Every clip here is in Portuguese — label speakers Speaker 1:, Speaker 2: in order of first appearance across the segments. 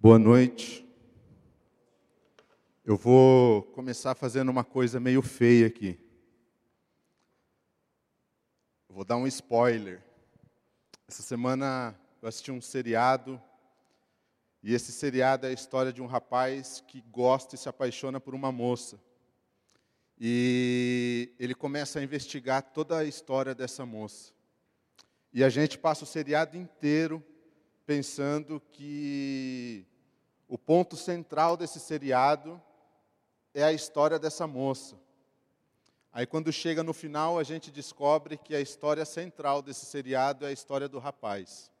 Speaker 1: Boa noite. Eu vou começar fazendo uma coisa meio feia aqui. Vou dar um spoiler. Essa semana eu assisti um seriado, e esse seriado é a história de um rapaz que gosta e se apaixona por uma moça. E ele começa a investigar toda a história dessa moça. E a gente passa o seriado inteiro pensando que o ponto central desse seriado é a história dessa moça. Aí, quando chega no final, a gente descobre que a história central desse seriado é a história do rapaz.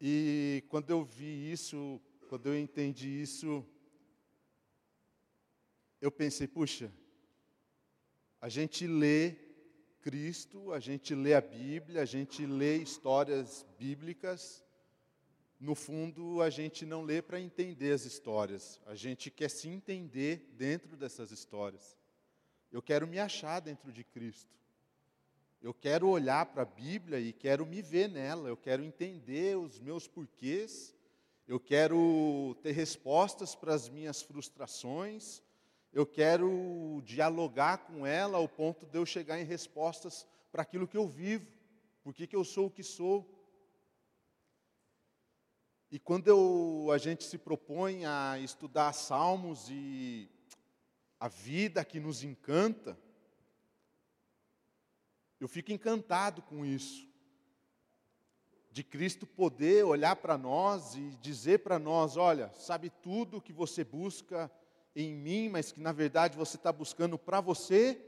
Speaker 1: E quando eu vi isso, quando eu entendi isso, eu pensei, puxa, a gente lê Cristo, a gente lê a Bíblia, a gente lê histórias bíblicas, no fundo, a gente não lê para entender as histórias, a gente quer se entender dentro dessas histórias. Eu quero me achar dentro de Cristo. Eu quero olhar para a Bíblia e quero me ver nela, eu quero entender os meus porquês, eu quero ter respostas para as minhas frustrações, eu quero dialogar com ela ao ponto de eu chegar em respostas para aquilo que eu vivo, por que eu sou o que sou. E quando eu, a gente se propõe a estudar salmos e a vida que nos encanta, eu fico encantado com isso. De Cristo poder olhar para nós e dizer para nós: olha, sabe tudo que você busca em mim, mas que na verdade você está buscando para você,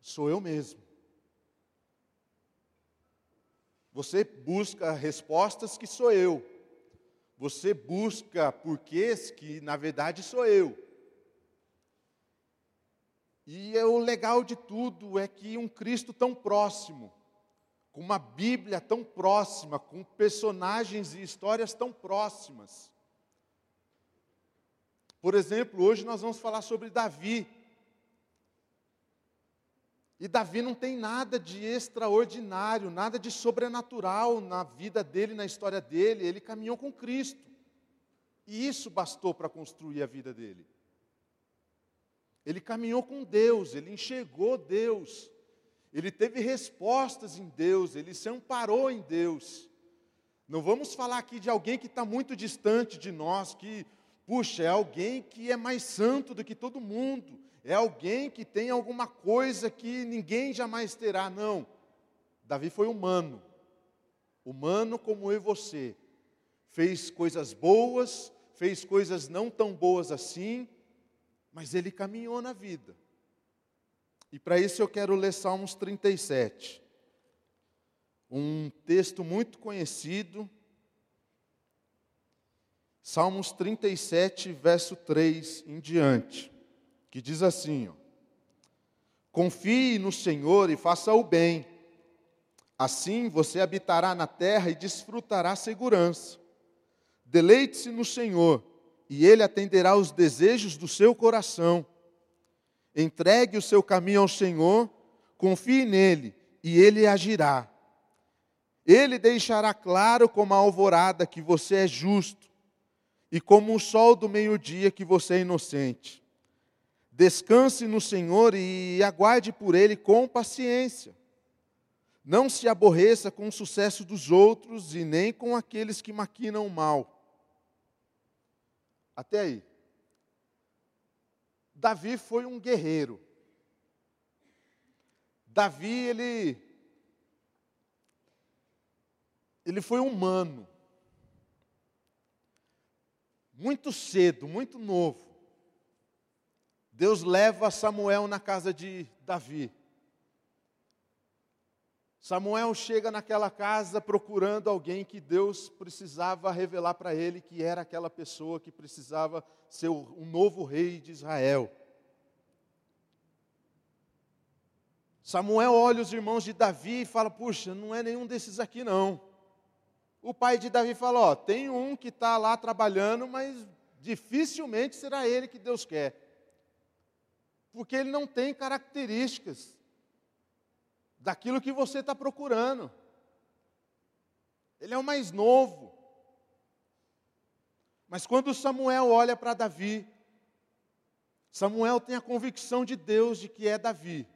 Speaker 1: sou eu mesmo. Você busca respostas que sou eu. Você busca porquês que na verdade sou eu. E é o legal de tudo é que um Cristo tão próximo, com uma Bíblia tão próxima, com personagens e histórias tão próximas. Por exemplo, hoje nós vamos falar sobre Davi. E Davi não tem nada de extraordinário, nada de sobrenatural na vida dele, na história dele. Ele caminhou com Cristo. E isso bastou para construir a vida dele. Ele caminhou com Deus, ele enxergou Deus, ele teve respostas em Deus, ele se amparou em Deus. Não vamos falar aqui de alguém que está muito distante de nós, que, puxa, é alguém que é mais santo do que todo mundo, é alguém que tem alguma coisa que ninguém jamais terá. Não. Davi foi humano, humano como eu e você. Fez coisas boas, fez coisas não tão boas assim, mas ele caminhou na vida. E para isso eu quero ler Salmos 37. Um texto muito conhecido. Salmos 37, verso 3 em diante que diz assim: ó, Confie no Senhor e faça o bem, assim você habitará na terra e desfrutará segurança. Deleite-se no Senhor, e Ele atenderá os desejos do seu coração. Entregue o seu caminho ao Senhor, confie nele, e Ele agirá. Ele deixará claro como a alvorada que você é justo, e como o sol do meio-dia que você é inocente. Descanse no Senhor e aguarde por Ele com paciência. Não se aborreça com o sucesso dos outros e nem com aqueles que maquinam o mal. Até aí. Davi foi um guerreiro. Davi, ele. Ele foi humano. Muito cedo, muito novo. Deus leva Samuel na casa de Davi. Samuel chega naquela casa procurando alguém que Deus precisava revelar para ele que era aquela pessoa que precisava ser um novo rei de Israel. Samuel olha os irmãos de Davi e fala: Puxa, não é nenhum desses aqui não. O pai de Davi fala: Ó, tem um que está lá trabalhando, mas dificilmente será ele que Deus quer porque ele não tem características daquilo que você está procurando. Ele é o mais novo. Mas quando Samuel olha para Davi, Samuel tem a convicção de Deus de que é Davi.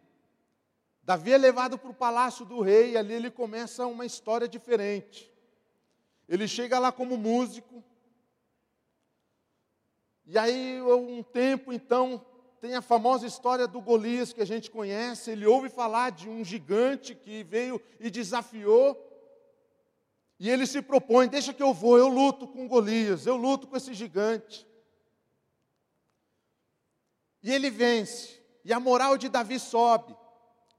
Speaker 1: Davi é levado para o palácio do rei e ali ele começa uma história diferente. Ele chega lá como músico. E aí, um tempo, então, tem a famosa história do Golias que a gente conhece. Ele ouve falar de um gigante que veio e desafiou. E ele se propõe: deixa que eu vou, eu luto com Golias, eu luto com esse gigante. E ele vence. E a moral de Davi sobe,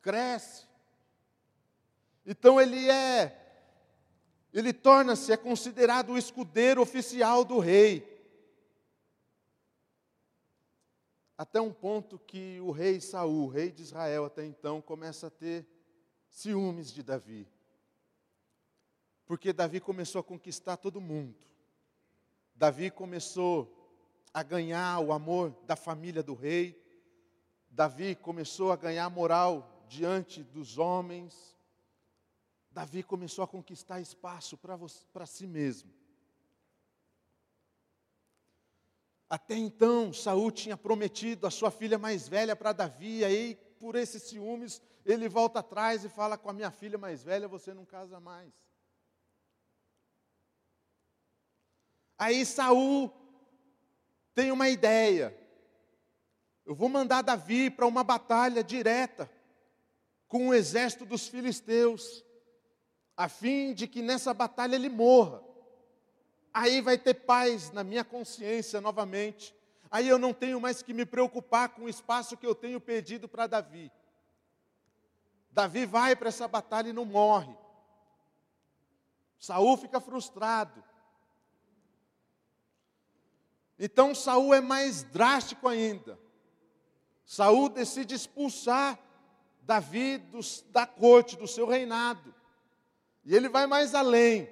Speaker 1: cresce. Então ele é, ele torna-se, é considerado o escudeiro oficial do rei. Até um ponto que o rei Saul, rei de Israel até então, começa a ter ciúmes de Davi. Porque Davi começou a conquistar todo mundo. Davi começou a ganhar o amor da família do rei. Davi começou a ganhar moral diante dos homens. Davi começou a conquistar espaço para si mesmo. Até então, Saul tinha prometido a sua filha mais velha para Davi, e aí, por esses ciúmes, ele volta atrás e fala com a minha filha mais velha, você não casa mais. Aí Saul tem uma ideia. Eu vou mandar Davi para uma batalha direta com o exército dos filisteus, a fim de que nessa batalha ele morra. Aí vai ter paz na minha consciência novamente. Aí eu não tenho mais que me preocupar com o espaço que eu tenho pedido para Davi. Davi vai para essa batalha e não morre. Saul fica frustrado. Então Saul é mais drástico ainda. Saul decide expulsar Davi dos, da corte, do seu reinado. E ele vai mais além.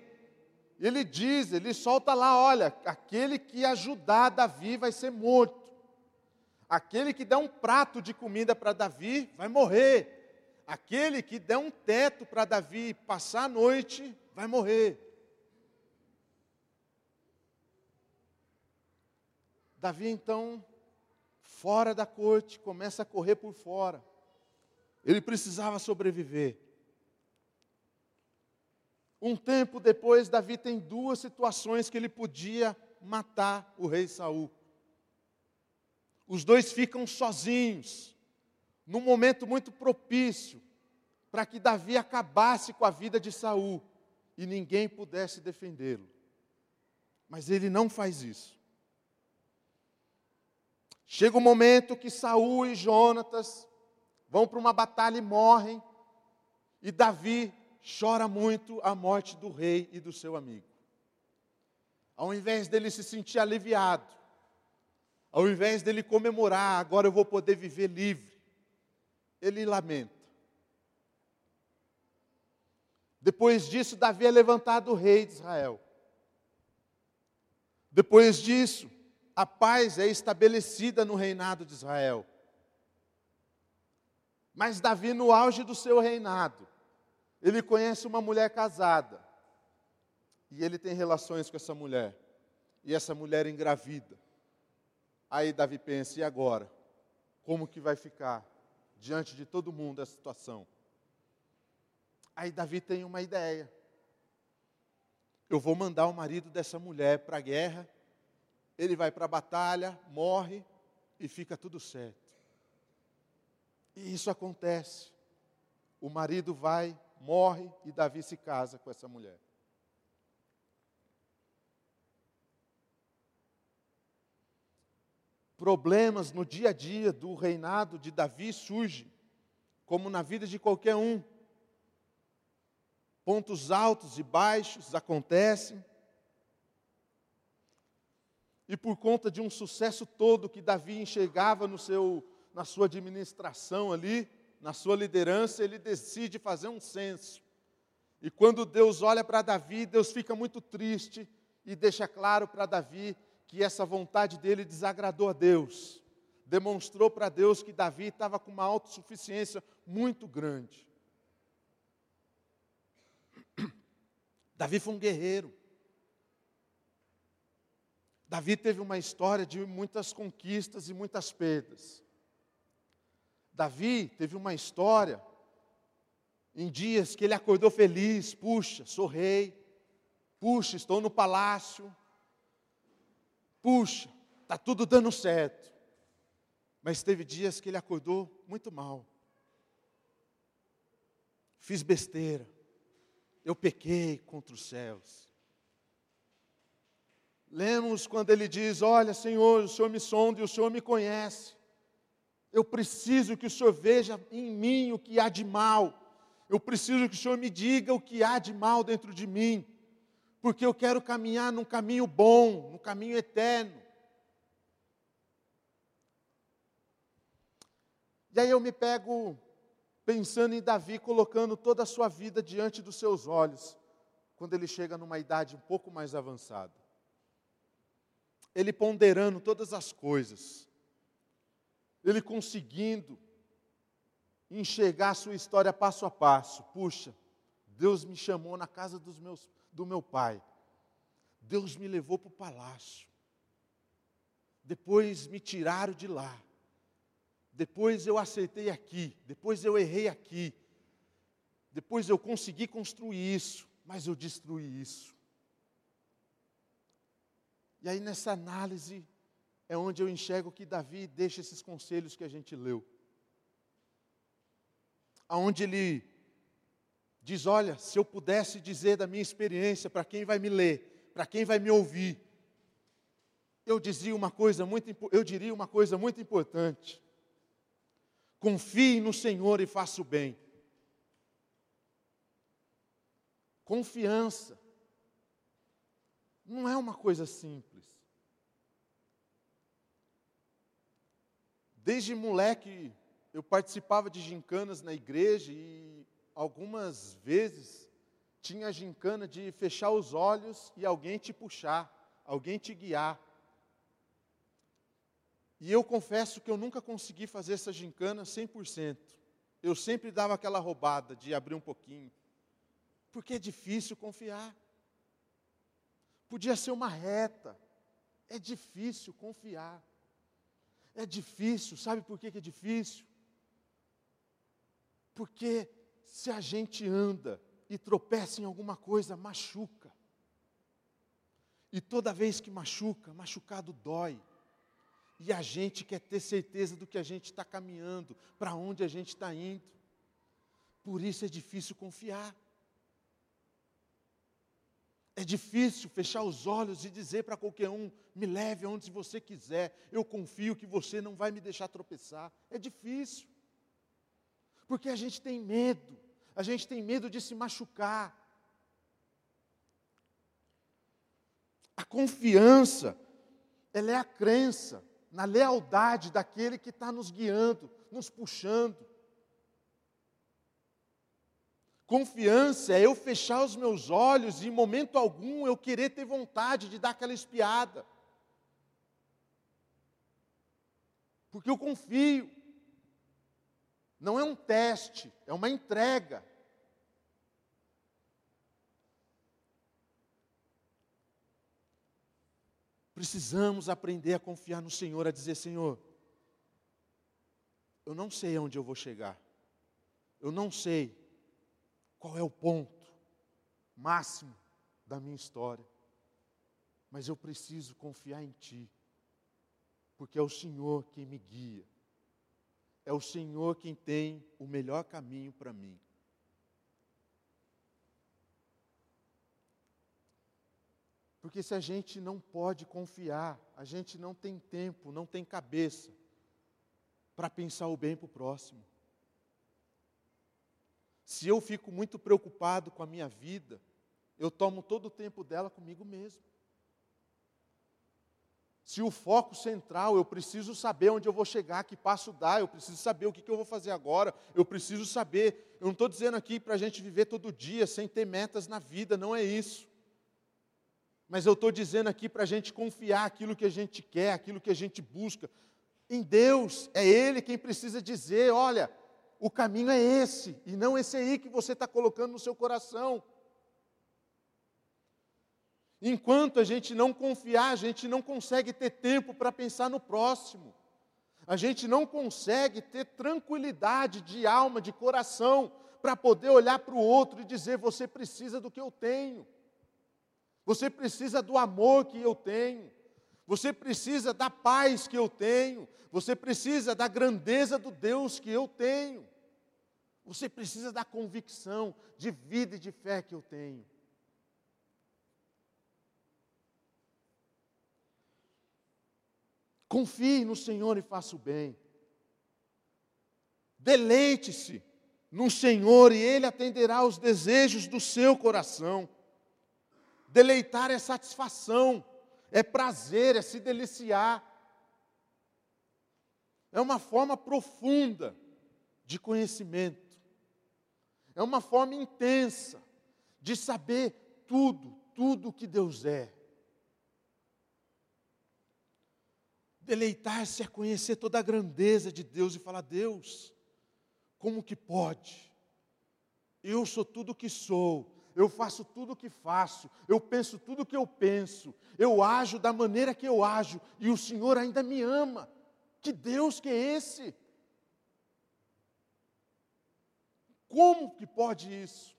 Speaker 1: Ele diz, ele solta lá, olha, aquele que ajudar Davi vai ser morto. Aquele que der um prato de comida para Davi vai morrer. Aquele que der um teto para Davi passar a noite vai morrer. Davi, então, fora da corte, começa a correr por fora. Ele precisava sobreviver. Um tempo depois, Davi tem duas situações que ele podia matar o rei Saul. Os dois ficam sozinhos, num momento muito propício, para que Davi acabasse com a vida de Saul e ninguém pudesse defendê-lo. Mas ele não faz isso. Chega o momento que Saul e Jonatas vão para uma batalha e morrem, e Davi chora muito a morte do rei e do seu amigo. Ao invés dele se sentir aliviado, ao invés dele comemorar, agora eu vou poder viver livre, ele lamenta. Depois disso, Davi é levantado rei de Israel. Depois disso, a paz é estabelecida no reinado de Israel. Mas Davi, no auge do seu reinado, ele conhece uma mulher casada. E ele tem relações com essa mulher. E essa mulher engravida. Aí Davi pensa: e agora? Como que vai ficar diante de todo mundo essa situação? Aí Davi tem uma ideia. Eu vou mandar o marido dessa mulher para a guerra ele vai para a batalha, morre e fica tudo certo. E isso acontece. O marido vai, morre e Davi se casa com essa mulher. Problemas no dia a dia do reinado de Davi surgem, como na vida de qualquer um. Pontos altos e baixos acontecem, e por conta de um sucesso todo que Davi enxergava no seu, na sua administração ali, na sua liderança, ele decide fazer um censo. E quando Deus olha para Davi, Deus fica muito triste e deixa claro para Davi que essa vontade dele desagradou a Deus. Demonstrou para Deus que Davi estava com uma autossuficiência muito grande. Davi foi um guerreiro. Davi teve uma história de muitas conquistas e muitas perdas. Davi teve uma história em dias que ele acordou feliz, puxa, sou rei, puxa, estou no palácio, puxa, está tudo dando certo. Mas teve dias que ele acordou muito mal. Fiz besteira, eu pequei contra os céus. Lemos quando ele diz: Olha, Senhor, o Senhor me sonda e o Senhor me conhece. Eu preciso que o Senhor veja em mim o que há de mal. Eu preciso que o Senhor me diga o que há de mal dentro de mim. Porque eu quero caminhar num caminho bom, num caminho eterno. E aí eu me pego pensando em Davi colocando toda a sua vida diante dos seus olhos, quando ele chega numa idade um pouco mais avançada ele ponderando todas as coisas, ele conseguindo enxergar a sua história passo a passo. Puxa, Deus me chamou na casa dos meus, do meu pai, Deus me levou para o palácio, depois me tiraram de lá, depois eu acertei aqui, depois eu errei aqui, depois eu consegui construir isso, mas eu destruí isso. E aí nessa análise é onde eu enxergo que Davi deixa esses conselhos que a gente leu. Aonde ele diz: "Olha, se eu pudesse dizer da minha experiência para quem vai me ler, para quem vai me ouvir, eu dizia uma coisa muito eu diria uma coisa muito importante. Confie no Senhor e faça o bem. Confiança não é uma coisa simples. Desde moleque, eu participava de gincanas na igreja e algumas vezes tinha a gincana de fechar os olhos e alguém te puxar, alguém te guiar. E eu confesso que eu nunca consegui fazer essa gincana 100%. Eu sempre dava aquela roubada de abrir um pouquinho. Porque é difícil confiar. Podia ser uma reta. É difícil confiar. É difícil, sabe por que é difícil? Porque se a gente anda e tropeça em alguma coisa, machuca. E toda vez que machuca, machucado dói. E a gente quer ter certeza do que a gente está caminhando, para onde a gente está indo. Por isso é difícil confiar. É difícil fechar os olhos e dizer para qualquer um: me leve aonde você quiser, eu confio que você não vai me deixar tropeçar. É difícil, porque a gente tem medo, a gente tem medo de se machucar. A confiança, ela é a crença na lealdade daquele que está nos guiando, nos puxando. Confiança é eu fechar os meus olhos e em momento algum eu querer ter vontade de dar aquela espiada. Porque eu confio. Não é um teste, é uma entrega. Precisamos aprender a confiar no Senhor, a dizer: Senhor, eu não sei aonde eu vou chegar, eu não sei qual é o ponto máximo da minha história. Mas eu preciso confiar em Ti, porque é o Senhor quem me guia, é o Senhor quem tem o melhor caminho para mim. Porque se a gente não pode confiar, a gente não tem tempo, não tem cabeça para pensar o bem para o próximo. Se eu fico muito preocupado com a minha vida, eu tomo todo o tempo dela comigo mesmo. Se o foco central, eu preciso saber onde eu vou chegar, que passo dar, eu preciso saber o que, que eu vou fazer agora, eu preciso saber. Eu não estou dizendo aqui para a gente viver todo dia sem ter metas na vida, não é isso. Mas eu estou dizendo aqui para a gente confiar aquilo que a gente quer, aquilo que a gente busca. Em Deus, é Ele quem precisa dizer: olha, o caminho é esse, e não esse aí que você está colocando no seu coração. Enquanto a gente não confiar, a gente não consegue ter tempo para pensar no próximo. A gente não consegue ter tranquilidade de alma, de coração, para poder olhar para o outro e dizer: você precisa do que eu tenho. Você precisa do amor que eu tenho. Você precisa da paz que eu tenho. Você precisa da grandeza do Deus que eu tenho. Você precisa da convicção de vida e de fé que eu tenho. Confie no Senhor e faça o bem. Deleite-se no Senhor e Ele atenderá aos desejos do seu coração. Deleitar é satisfação, é prazer, é se deliciar. É uma forma profunda de conhecimento. É uma forma intensa de saber tudo, tudo o que Deus é. Deleitar-se é conhecer toda a grandeza de Deus e falar: Deus, como que pode? Eu sou tudo o que sou, eu faço tudo o que faço, eu penso tudo o que eu penso, eu ajo da maneira que eu ajo, e o Senhor ainda me ama. Que Deus que é esse? Como que pode isso?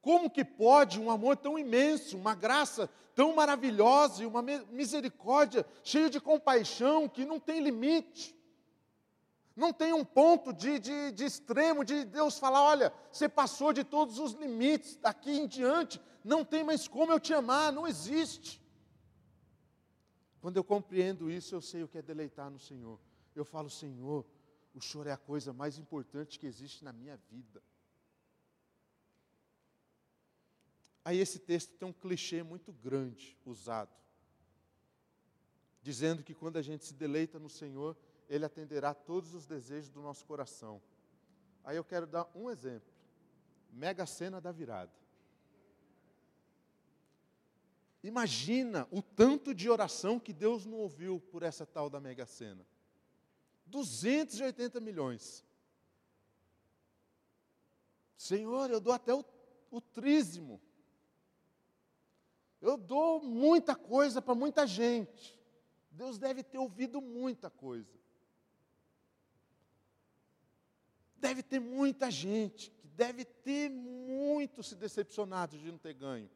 Speaker 1: Como que pode um amor tão imenso, uma graça tão maravilhosa e uma misericórdia cheia de compaixão que não tem limite? Não tem um ponto de, de, de extremo de Deus falar: olha, você passou de todos os limites, daqui em diante, não tem mais como eu te amar, não existe. Quando eu compreendo isso, eu sei o que é deleitar no Senhor. Eu falo, Senhor, o Senhor é a coisa mais importante que existe na minha vida. Aí esse texto tem um clichê muito grande usado, dizendo que quando a gente se deleita no Senhor, Ele atenderá todos os desejos do nosso coração. Aí eu quero dar um exemplo: mega cena da virada. Imagina o tanto de oração que Deus não ouviu por essa tal da mega cena. 280 milhões. Senhor, eu dou até o, o trízimo. Eu dou muita coisa para muita gente. Deus deve ter ouvido muita coisa. Deve ter muita gente que deve ter muito se decepcionado de não ter ganho.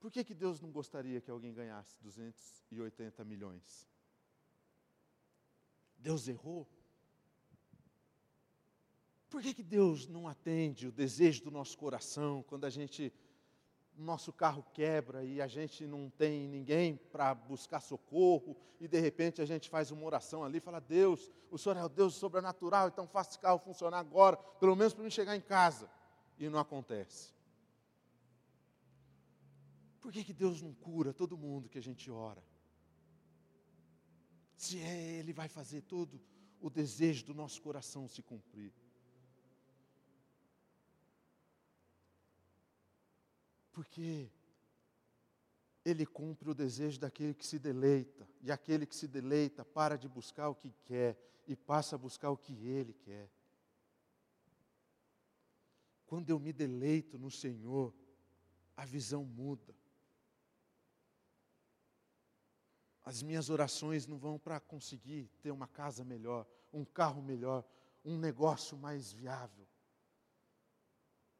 Speaker 1: Por que, que Deus não gostaria que alguém ganhasse 280 milhões? Deus errou? Por que, que Deus não atende o desejo do nosso coração quando a gente, nosso carro quebra e a gente não tem ninguém para buscar socorro e de repente a gente faz uma oração ali e fala: Deus, o Senhor é o Deus sobrenatural, então faça esse carro funcionar agora, pelo menos para mim chegar em casa. E não acontece. Por que, que Deus não cura todo mundo que a gente ora? Se é Ele vai fazer todo o desejo do nosso coração se cumprir. Porque ele cumpre o desejo daquele que se deleita, e aquele que se deleita para de buscar o que quer e passa a buscar o que ele quer. Quando eu me deleito no Senhor, a visão muda. As minhas orações não vão para conseguir ter uma casa melhor, um carro melhor, um negócio mais viável.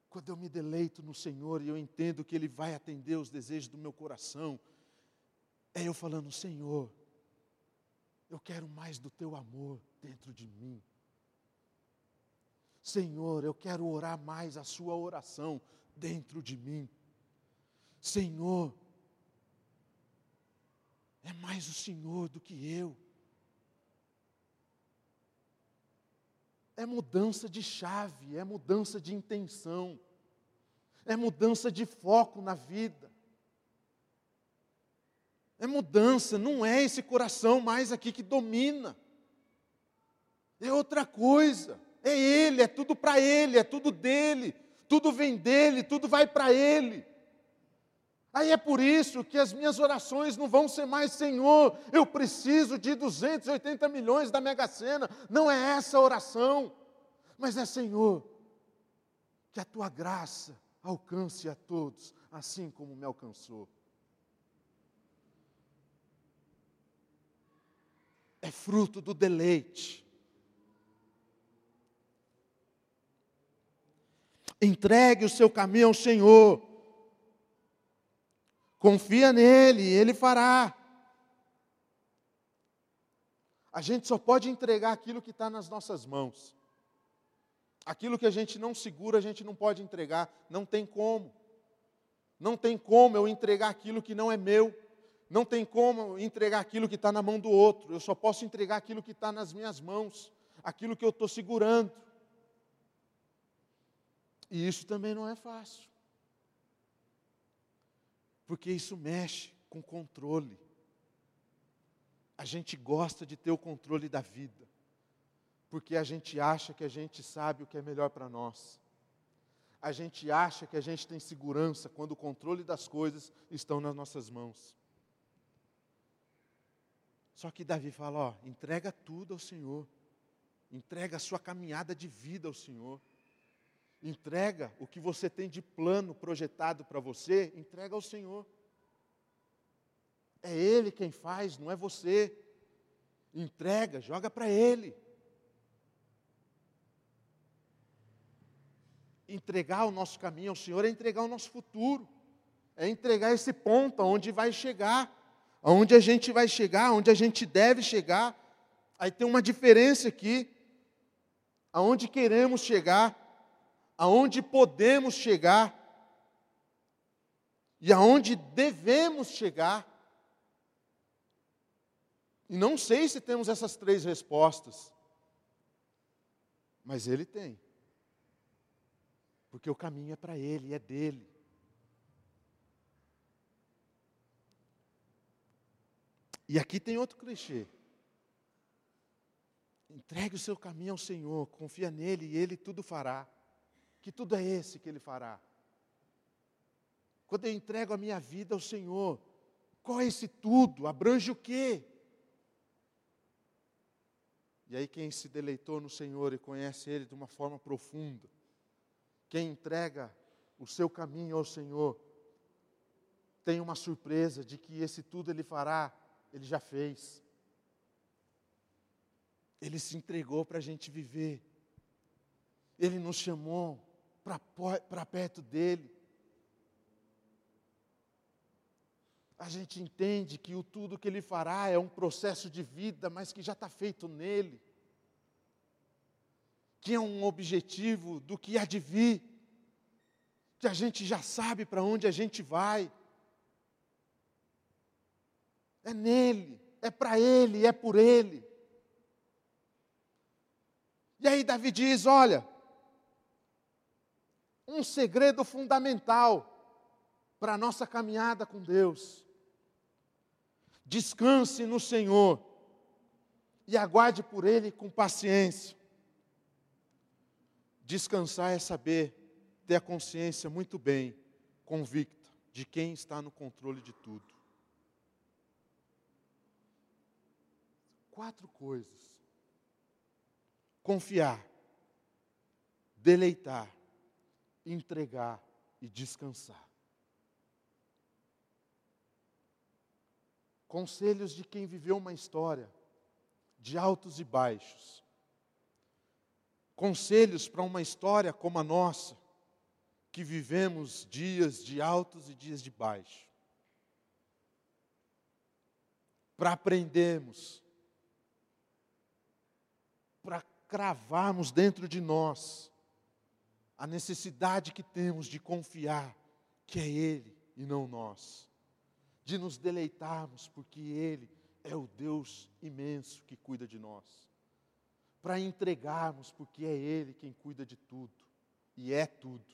Speaker 1: Quando eu me deleito no Senhor e eu entendo que Ele vai atender os desejos do meu coração, é eu falando: Senhor, eu quero mais do Teu amor dentro de mim. Senhor, eu quero orar mais a Sua oração dentro de mim. Senhor, é mais o Senhor do que eu. É mudança de chave, é mudança de intenção, é mudança de foco na vida. É mudança, não é esse coração mais aqui que domina. É outra coisa. É Ele, é tudo para Ele, é tudo dele. Tudo vem dele, tudo vai para Ele. Aí é por isso que as minhas orações não vão ser mais, Senhor, eu preciso de 280 milhões da Mega Sena. Não é essa a oração. Mas é Senhor, que a tua graça alcance a todos, assim como me alcançou. É fruto do deleite. Entregue o seu caminho ao Senhor. Confia nele, ele fará. A gente só pode entregar aquilo que está nas nossas mãos. Aquilo que a gente não segura, a gente não pode entregar. Não tem como. Não tem como eu entregar aquilo que não é meu. Não tem como entregar aquilo que está na mão do outro. Eu só posso entregar aquilo que está nas minhas mãos. Aquilo que eu estou segurando. E isso também não é fácil. Porque isso mexe com controle. A gente gosta de ter o controle da vida, porque a gente acha que a gente sabe o que é melhor para nós. A gente acha que a gente tem segurança quando o controle das coisas estão nas nossas mãos. Só que Davi fala: ó, entrega tudo ao Senhor, entrega a sua caminhada de vida ao Senhor, entrega o que você tem de plano projetado para você, entrega ao Senhor. É Ele quem faz, não é você. Entrega, joga para Ele. Entregar o nosso caminho ao Senhor é entregar o nosso futuro, é entregar esse ponto aonde vai chegar, aonde a gente vai chegar, aonde a gente deve chegar. Aí tem uma diferença aqui, aonde queremos chegar, aonde podemos chegar e aonde devemos chegar. E não sei se temos essas três respostas, mas Ele tem. Porque o caminho é para Ele, é dele. E aqui tem outro clichê. Entregue o seu caminho ao Senhor, confia nele e Ele tudo fará. Que tudo é esse que Ele fará. Quando eu entrego a minha vida ao Senhor, qual é esse tudo? Abrange o quê? E aí, quem se deleitou no Senhor e conhece Ele de uma forma profunda, quem entrega o seu caminho ao Senhor, tem uma surpresa de que esse tudo Ele fará, Ele já fez. Ele se entregou para a gente viver. Ele nos chamou para perto dEle. a gente entende que o tudo que Ele fará é um processo de vida, mas que já está feito nele, que é um objetivo do que há de vir, que a gente já sabe para onde a gente vai. É nele, é para Ele, é por Ele. E aí Davi diz: olha, um segredo fundamental para a nossa caminhada com Deus Descanse no Senhor e aguarde por Ele com paciência. Descansar é saber, ter a consciência muito bem convicta de quem está no controle de tudo. Quatro coisas: confiar, deleitar, entregar e descansar. Conselhos de quem viveu uma história de altos e baixos. Conselhos para uma história como a nossa, que vivemos dias de altos e dias de baixo. Para aprendermos, para cravarmos dentro de nós a necessidade que temos de confiar que é Ele e não nós de nos deleitarmos, porque Ele é o Deus imenso que cuida de nós. Para entregarmos, porque é Ele quem cuida de tudo, e é tudo.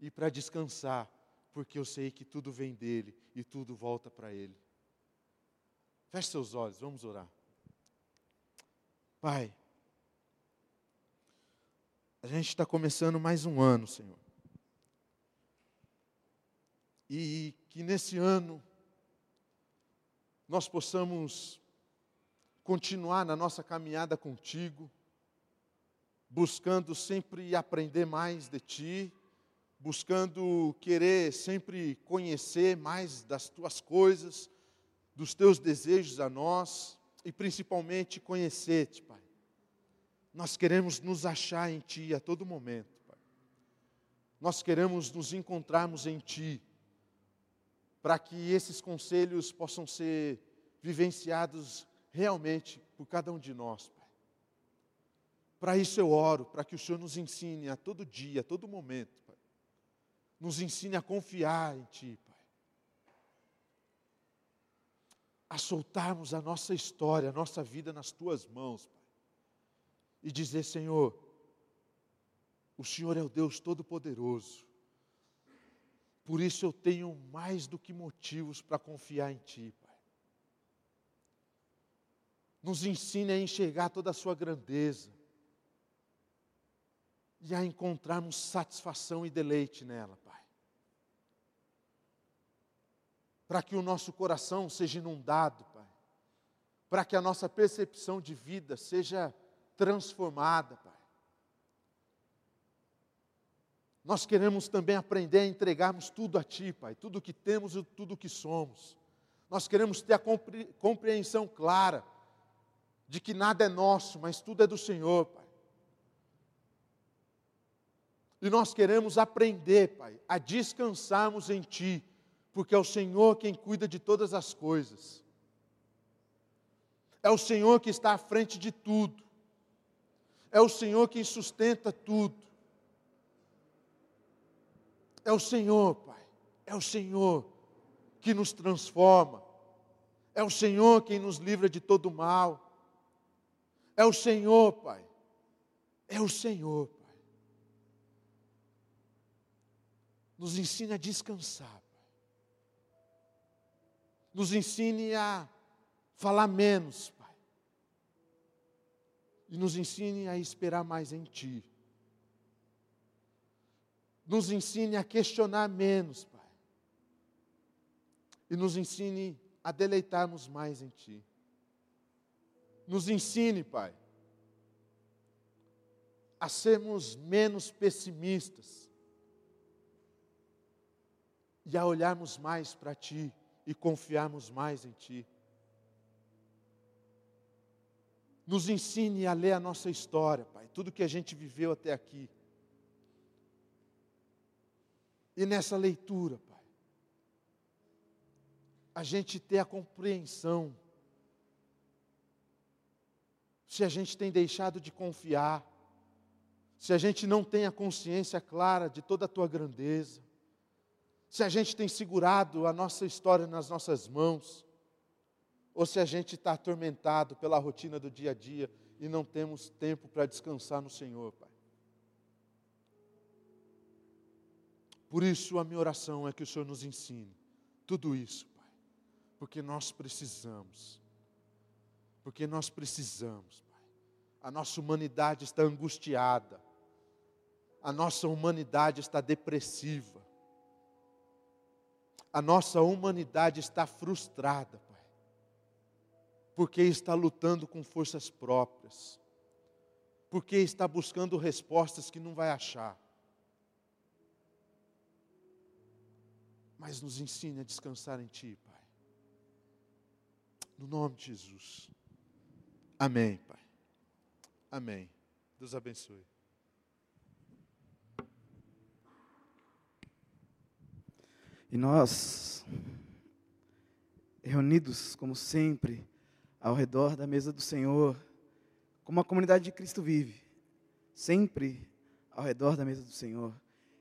Speaker 1: E para descansar, porque eu sei que tudo vem dEle e tudo volta para Ele. Feche seus olhos, vamos orar. Pai, a gente está começando mais um ano, Senhor. E que nesse ano nós possamos continuar na nossa caminhada contigo, buscando sempre aprender mais de Ti, buscando querer sempre conhecer mais das Tuas coisas, dos Teus desejos a nós e principalmente conhecer-te, Pai. Nós queremos nos achar em Ti a todo momento, Pai. Nós queremos nos encontrarmos em Ti, para que esses conselhos possam ser vivenciados realmente por cada um de nós, Pai. Para isso eu oro, para que o Senhor nos ensine a todo dia, a todo momento, Pai. Nos ensine a confiar em Ti, Pai. A soltarmos a nossa história, a nossa vida nas Tuas mãos. E dizer, Senhor, o Senhor é o Deus Todo-Poderoso. Por isso eu tenho mais do que motivos para confiar em Ti, Pai. Nos ensine a enxergar toda a Sua grandeza e a encontrarmos satisfação e deleite nela, Pai. Para que o nosso coração seja inundado, Pai. Para que a nossa percepção de vida seja transformada, Pai. Nós queremos também aprender a entregarmos tudo a Ti, Pai, tudo o que temos e tudo o que somos. Nós queremos ter a compreensão clara de que nada é nosso, mas tudo é do Senhor, Pai. E nós queremos aprender, Pai, a descansarmos em Ti, porque é o Senhor quem cuida de todas as coisas. É o Senhor que está à frente de tudo. É o Senhor quem sustenta tudo. É o Senhor, Pai. É o Senhor que nos transforma. É o Senhor quem nos livra de todo mal. É o Senhor, Pai. É o Senhor, Pai. Nos ensine a descansar, Pai. Nos ensine a falar menos. E nos ensine a esperar mais em Ti nos ensine a questionar menos, Pai. E nos ensine a deleitarmos mais em Ti. Nos ensine, Pai, a sermos menos pessimistas e a olharmos mais para Ti e confiarmos mais em Ti. Nos ensine a ler a nossa história, Pai, tudo que a gente viveu até aqui. E nessa leitura, Pai, a gente ter a compreensão se a gente tem deixado de confiar, se a gente não tem a consciência clara de toda a tua grandeza, se a gente tem segurado a nossa história nas nossas mãos, ou se a gente está atormentado pela rotina do dia a dia e não temos tempo para descansar no Senhor, Pai. Por isso, a minha oração é que o Senhor nos ensine tudo isso, Pai, porque nós precisamos, porque nós precisamos, Pai. A nossa humanidade está angustiada, a nossa humanidade está depressiva, a nossa humanidade está frustrada, porque está lutando com forças próprias, porque está buscando respostas que não vai achar mas nos ensine a descansar em Ti, Pai. No nome de Jesus. Amém, Pai. Amém. Deus abençoe.
Speaker 2: E nós, reunidos como sempre, ao redor da mesa do Senhor, como a comunidade de Cristo vive, sempre ao redor da mesa do Senhor.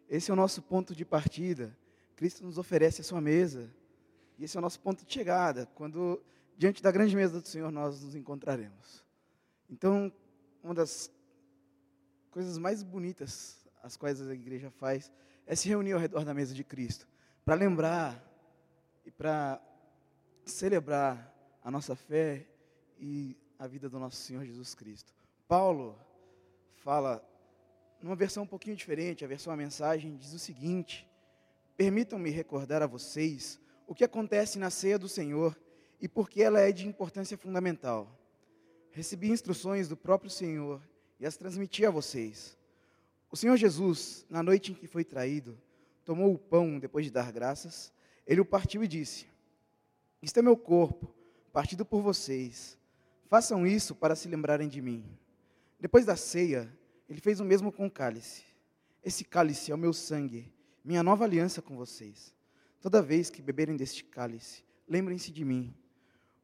Speaker 2: Esse é o nosso ponto de partida Cristo nos oferece a sua mesa. E esse é o nosso ponto de chegada, quando diante da grande mesa do Senhor nós nos encontraremos. Então, uma das coisas mais bonitas as quais a igreja faz é se reunir ao redor da mesa de Cristo, para lembrar e para celebrar a nossa fé e a vida do nosso Senhor Jesus Cristo. Paulo fala numa versão um pouquinho diferente, a versão a mensagem diz o seguinte: Permitam-me recordar a vocês o que acontece na ceia do Senhor e por que ela é de importância fundamental. Recebi instruções do próprio Senhor e as transmiti a vocês. O Senhor Jesus, na noite em que foi traído, tomou o pão depois de dar graças, ele o partiu e disse: Isto é meu corpo, partido por vocês. Façam isso para se lembrarem de mim. Depois da ceia, ele fez o mesmo com o cálice. Esse cálice é o meu sangue, minha nova aliança com vocês. Toda vez que beberem deste cálice, lembrem-se de mim.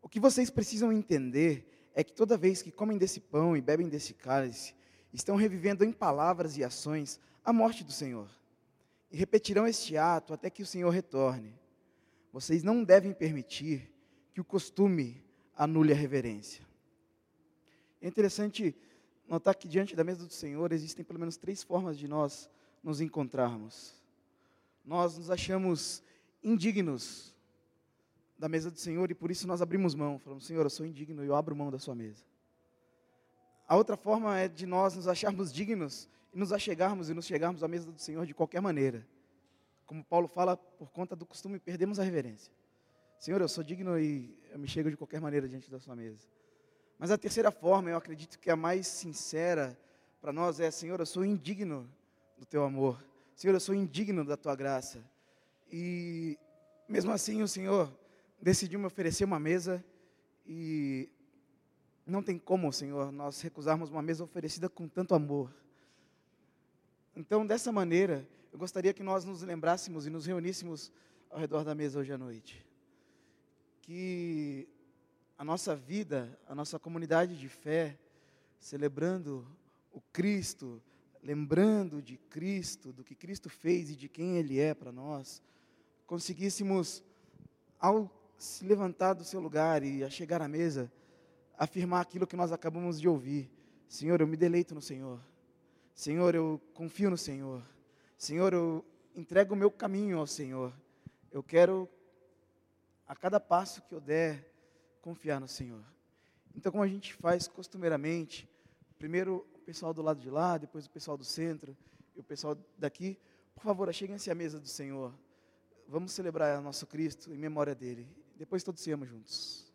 Speaker 2: O que vocês precisam entender é que toda vez que comem desse pão e bebem desse cálice, estão revivendo em palavras e ações a morte do Senhor. E repetirão este ato até que o Senhor retorne. Vocês não devem permitir que o costume anule a reverência. É interessante notar que diante da mesa do Senhor existem pelo menos três formas de nós nos encontrarmos. Nós nos achamos indignos da mesa do Senhor e por isso nós abrimos mão, falamos: Senhor, eu sou indigno e eu abro mão da sua mesa. A outra forma é de nós nos acharmos dignos e nos achegarmos e nos chegarmos à mesa do Senhor de qualquer maneira. Como Paulo fala, por conta do costume, perdemos a reverência. Senhor, eu sou digno e eu me chego de qualquer maneira diante da sua mesa. Mas a terceira forma, eu acredito que a mais sincera para nós é: Senhor, eu sou indigno do teu amor. Senhor, eu sou indigno da tua graça. E mesmo assim, o Senhor decidiu me oferecer uma mesa e não tem como, Senhor, nós recusarmos uma mesa oferecida com tanto amor. Então, dessa maneira, eu gostaria que nós nos lembrássemos e nos reuníssemos ao redor da mesa hoje à noite. Que a nossa vida, a nossa comunidade de fé, celebrando o Cristo, lembrando de Cristo, do que Cristo fez e de quem Ele é para nós, conseguíssemos, ao se levantar do seu lugar e a chegar à mesa, afirmar aquilo que nós acabamos de ouvir. Senhor, eu me deleito no Senhor. Senhor, eu confio no Senhor. Senhor, eu entrego o meu caminho ao Senhor. Eu quero, a cada passo que eu der, confiar no Senhor. Então, como a gente faz costumeiramente, primeiro o pessoal do lado de lá, depois o pessoal do centro e o pessoal daqui, por favor, cheguem-se à mesa do Senhor. Vamos celebrar nosso Cristo em memória dele. Depois todos ceamos juntos.